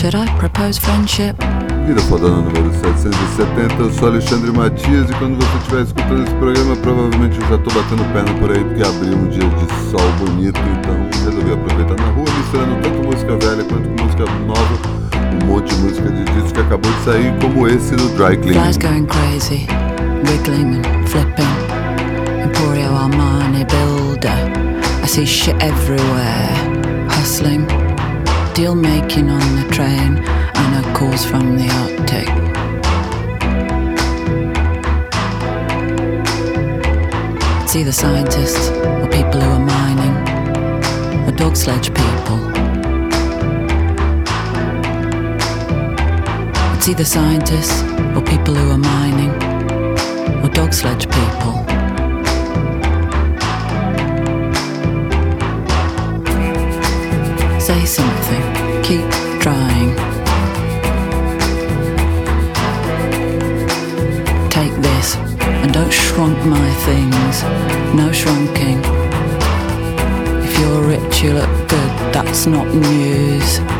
Should I propose friendship? Vida Fodona número 770, eu sou Alexandre Matias e quando você estiver escutando esse programa, provavelmente eu já estou batendo perna por aí porque abriu um dia de sol bonito, então resolvi aproveitar na rua, misturando tanto música velha quanto música nova, um monte de música de disco que acabou de sair, como esse do Dry Cleaning. Flies going crazy, wiggling and flipping. Emporio Armani builder. I see shit everywhere, hustling, deal making on the train. and know calls from the Arctic. It's either scientists or people who are mining, or dog sledge people. It's either scientists or people who are mining, or dog sledge people. Something, keep trying. Take this and don't shrunk my things. No shrunking. If you're rich, you look good, that's not news.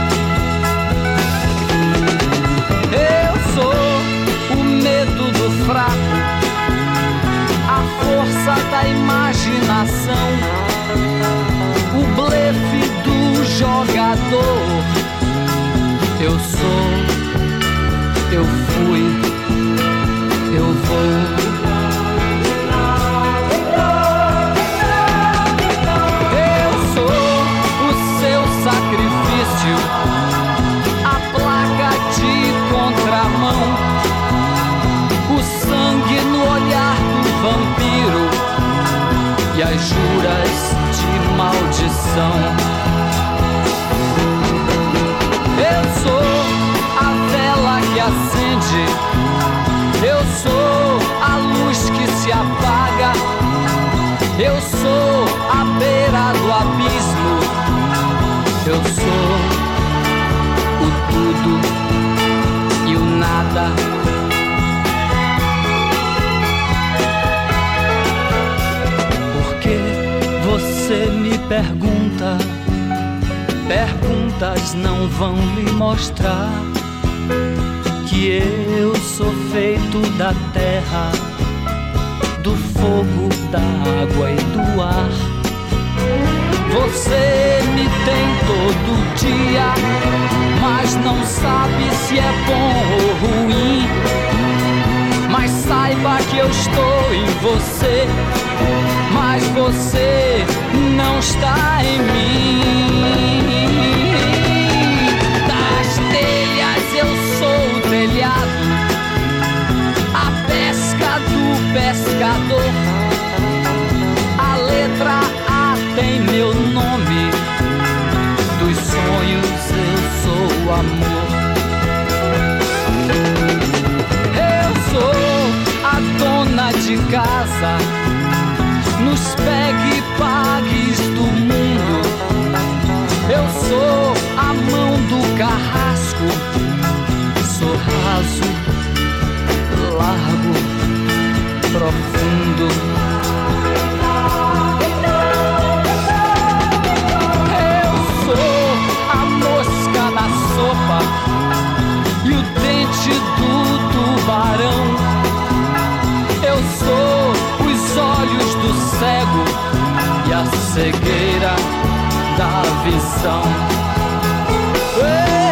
Força da imaginação, o blefe do jogador eu sou, eu fui, eu vou. As juras de maldição. acende. Eu sou a luz que se apaga. Eu sou a beira do abismo. Eu sou o tudo você me pergunta, perguntas não vão lhe mostrar que eu sou feito da terra, do fogo, da água e do ar. Você me tem todo dia, mas não sabe se é bom ou ruim. Mas saiba que eu estou em você mas você não está em mim. Das telhas eu sou o telhado, a pesca do pescador. A letra A tem meu nome, dos sonhos eu sou o amor. Eu sou a dona de casa raso, largo, profundo. Eu sou a mosca na sopa e o dente do tubarão. Eu sou os olhos do cego e a cegueira da visão. Ei!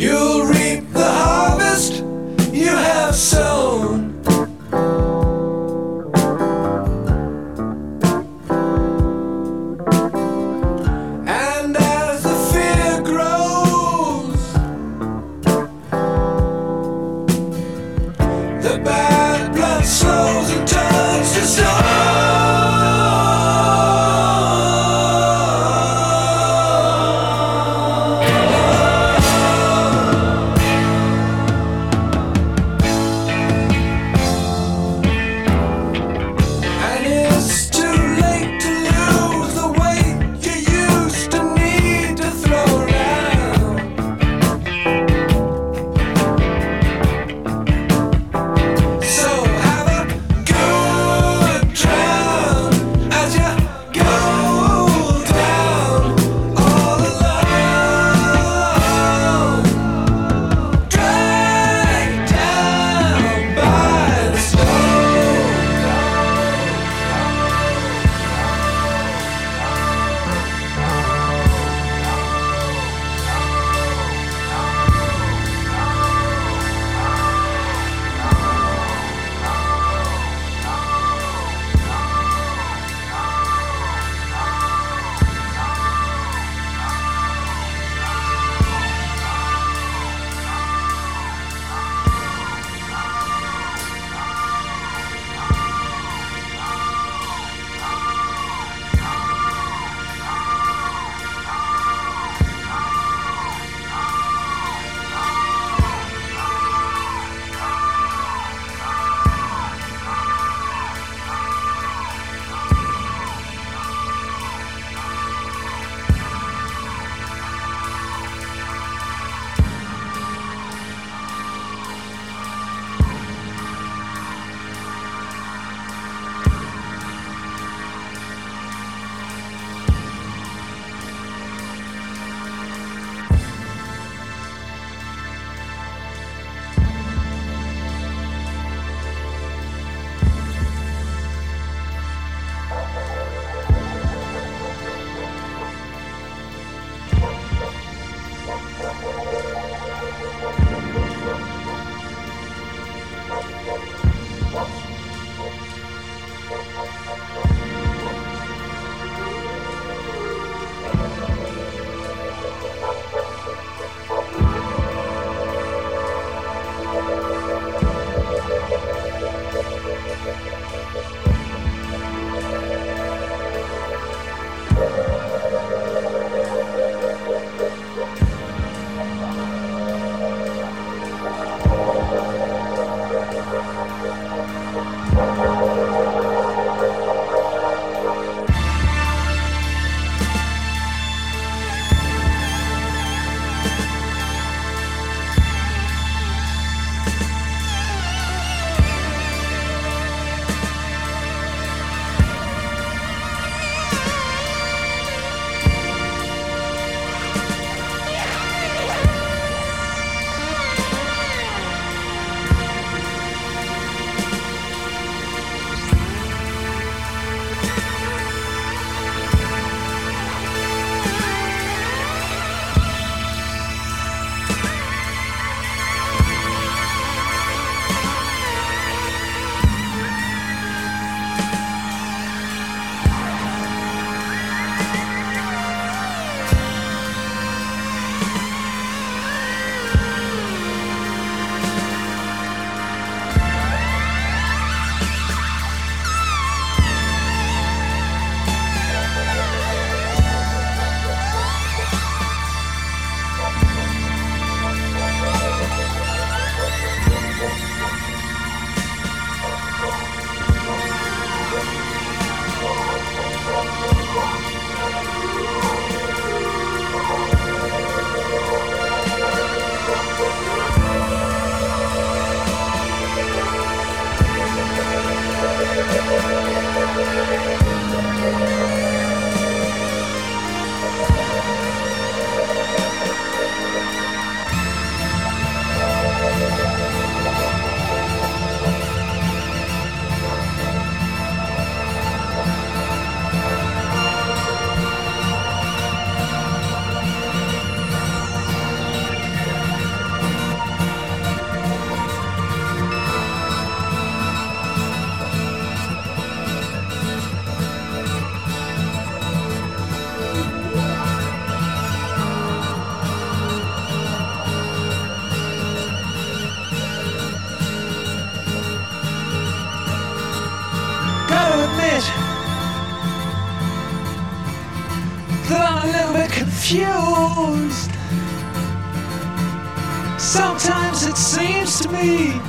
You'll to me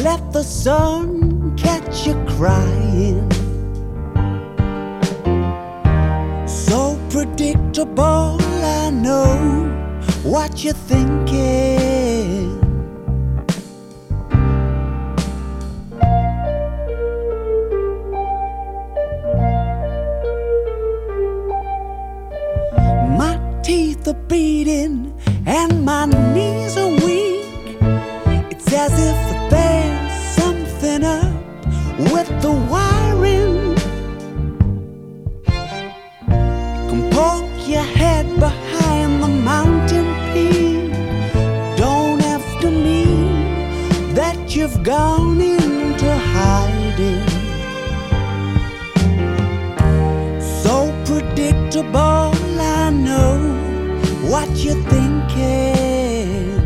let the sun catch you crying. So predictable, I know what you're thinking. My teeth are beating and my knees are predictable, I know what you're thinking.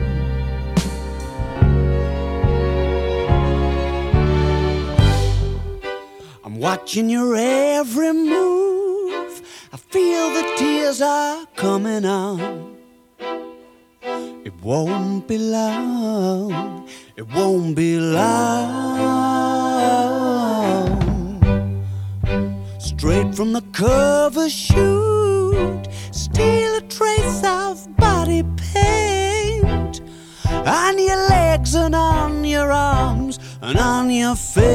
I'm watching your every move. I feel the tears are coming on. It won't be long. It won't be long. Straight from the cover shoot, steal a trace of body paint on your legs and on your arms and on your face.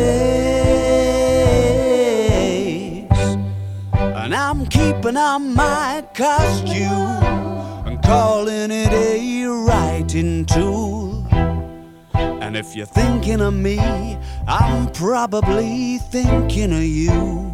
And I'm keeping on my costume and calling it a writing tool. And if you're thinking of me, I'm probably thinking of you.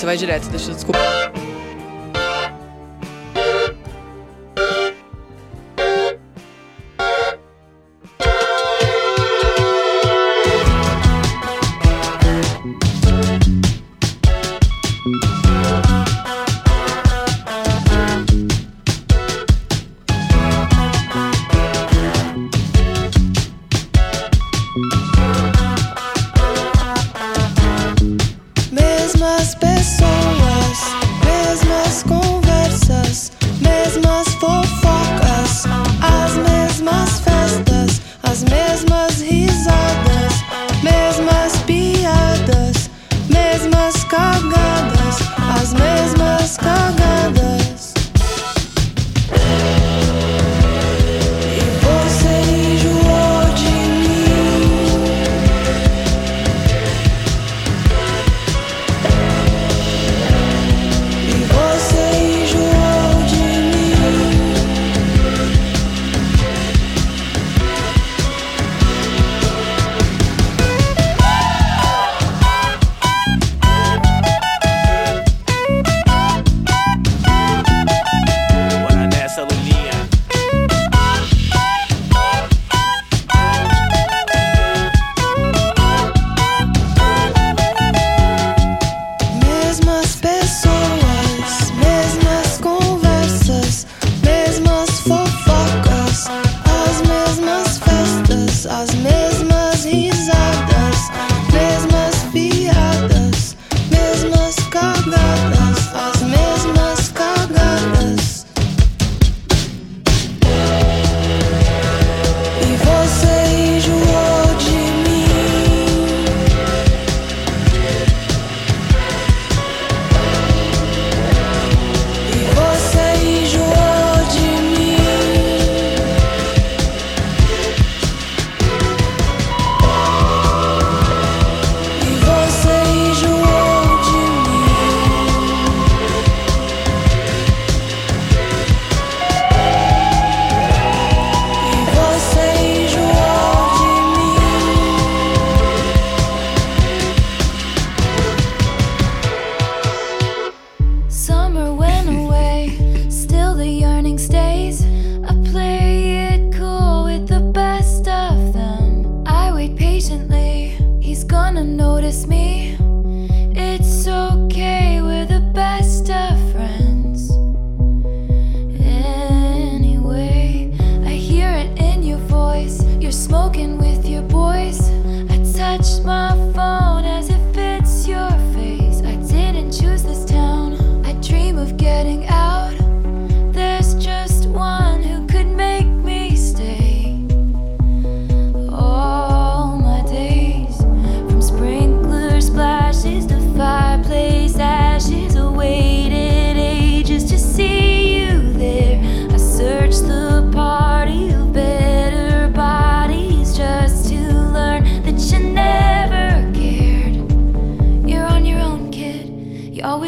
Você vai direto, deixa eu desculpa.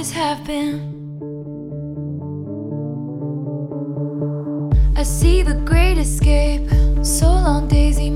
always have been. I see the great escape, so long, Daisy.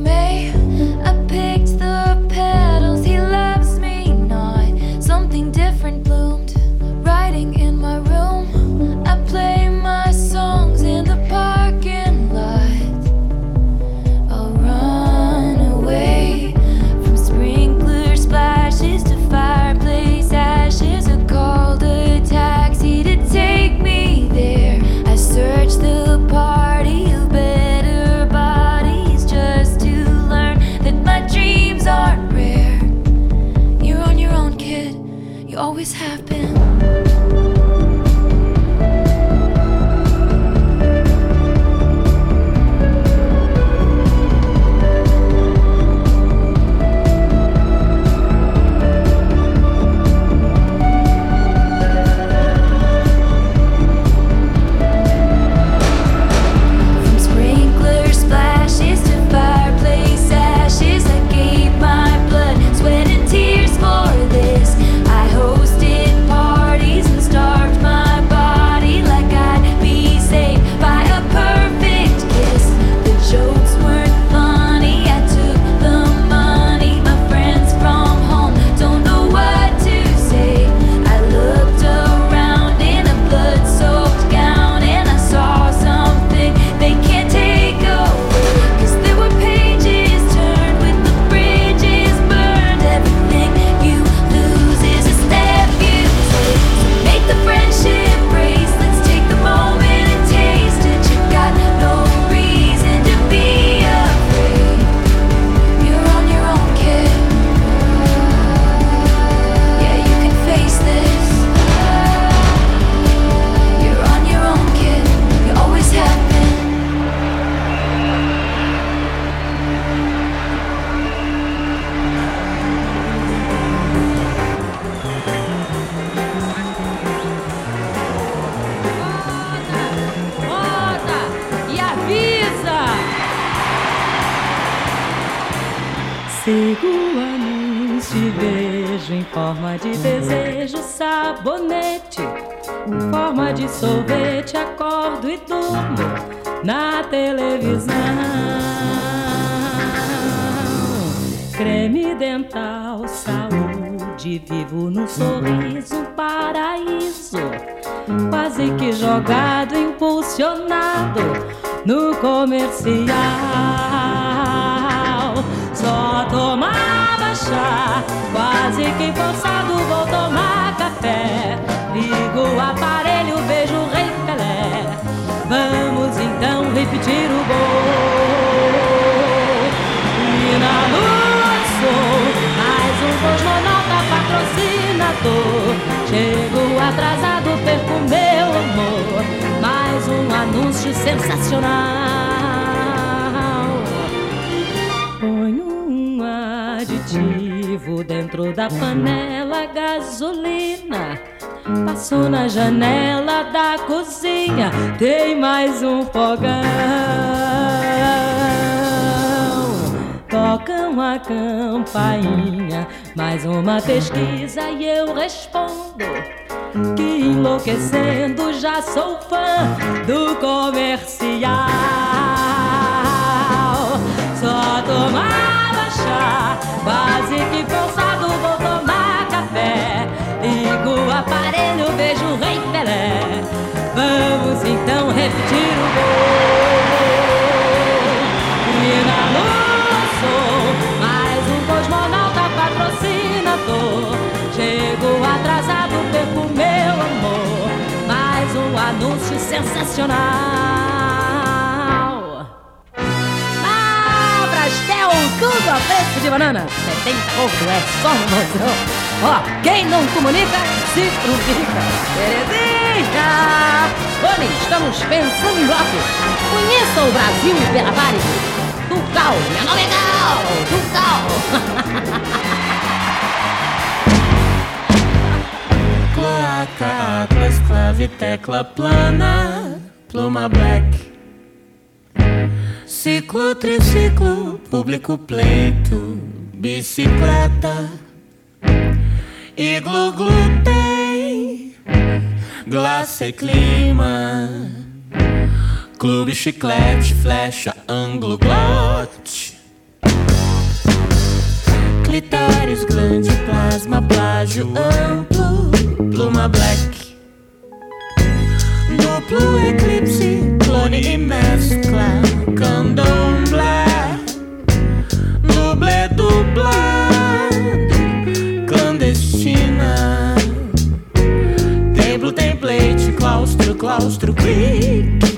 comercial. Só tomava chá, quase que forçado vou tomar café. Ligo o aparelho, vejo o rei Pelé. Vamos então repetir o gol. E na lua sou mais um cosmonauta patrocinador. Chego atrasado, perco meu amor. Mais um anúncio sensacional. Tem mais um fogão. Tocam a campainha, mais uma pesquisa e eu respondo que enlouquecendo já sou fã do comercial. Só tomava quase que forçado vou tomar café. Ligo o aparelho, vejo o rei Pelé. Vamos então repetir o gol. Na luz mais um cosmonauta patrocinador. Chego atrasado, perco meu amor. Mais um anúncio sensacional. Brastel, tudo a preço de banana. 70 ovo é só no mozão. Ó, quem não comunica, se frutica. Terezinha! Vani, estamos pensando em bloco. Conheça o Brasil pela Varig. Ducal, meu nome é Gal! Ducal! Cloaca, atlas, clave, tecla plana, pluma black. Triciclo, triciclo, público pleito, bicicleta. E glu, glúten, glace e clima, clube chiclete, flecha, ângulo, glote, clitóris, grande plasma, plágio, amplo, pluma black, duplo eclipse Harmônia e mescla Candomblé Dublê dublado Clandestina. Templo, template, claustro, claustro, clique.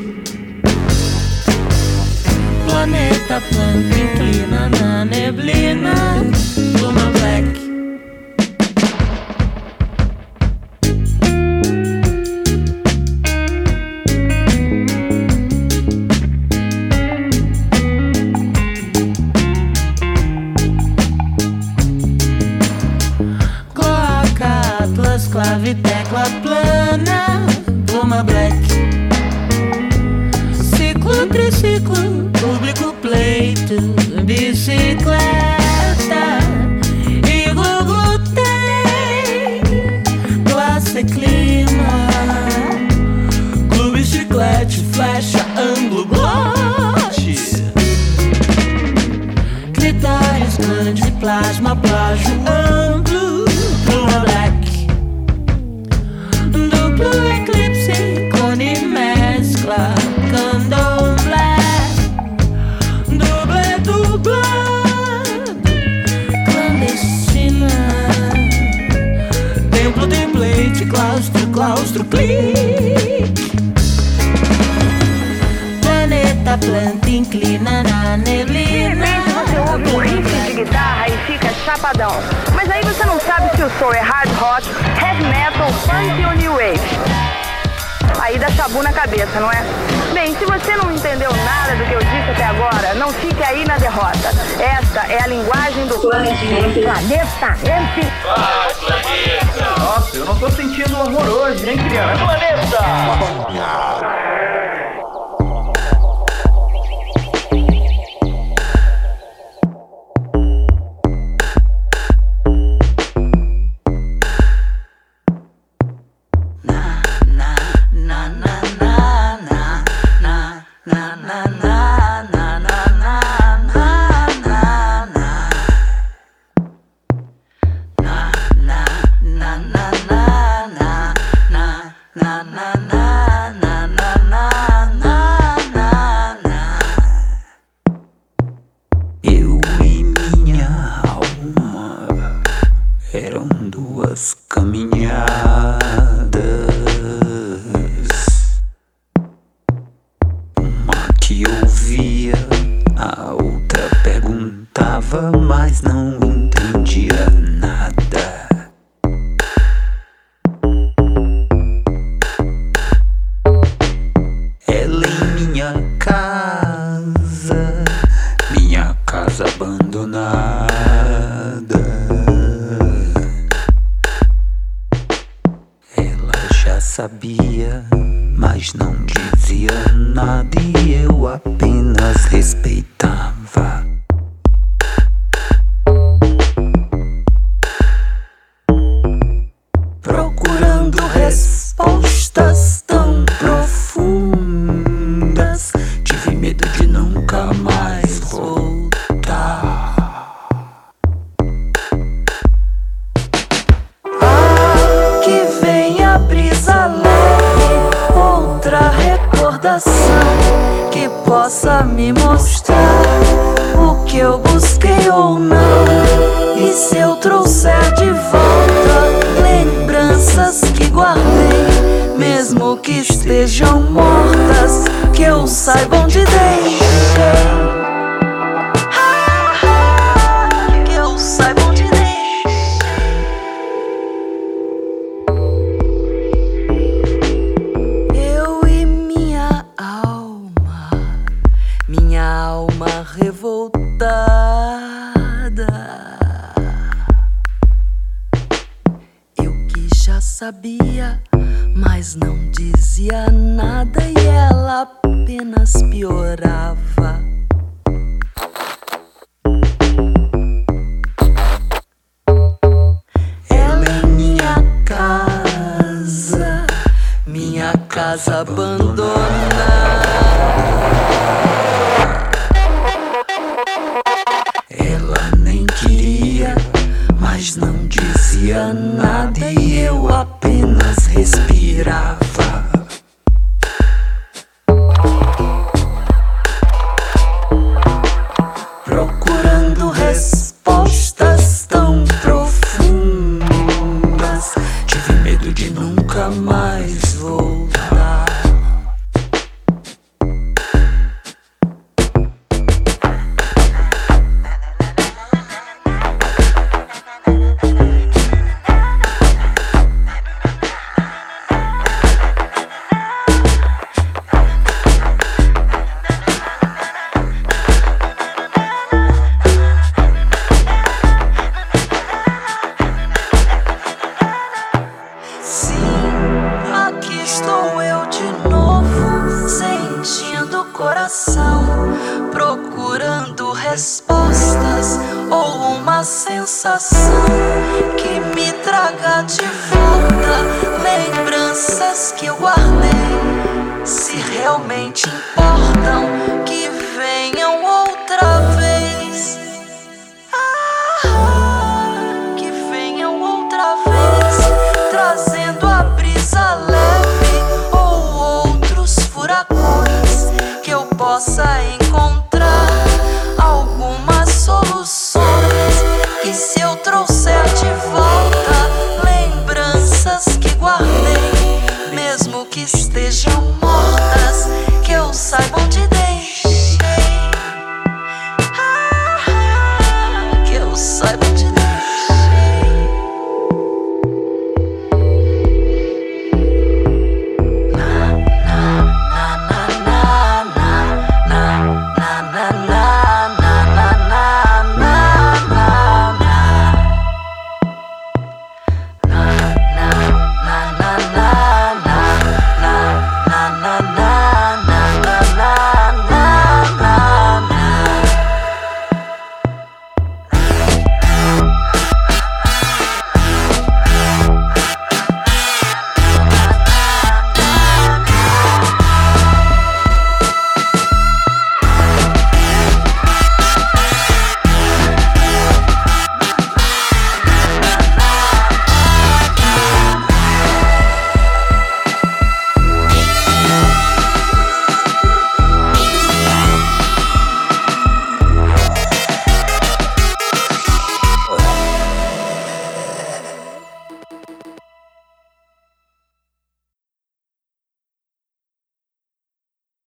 saibam de Deus.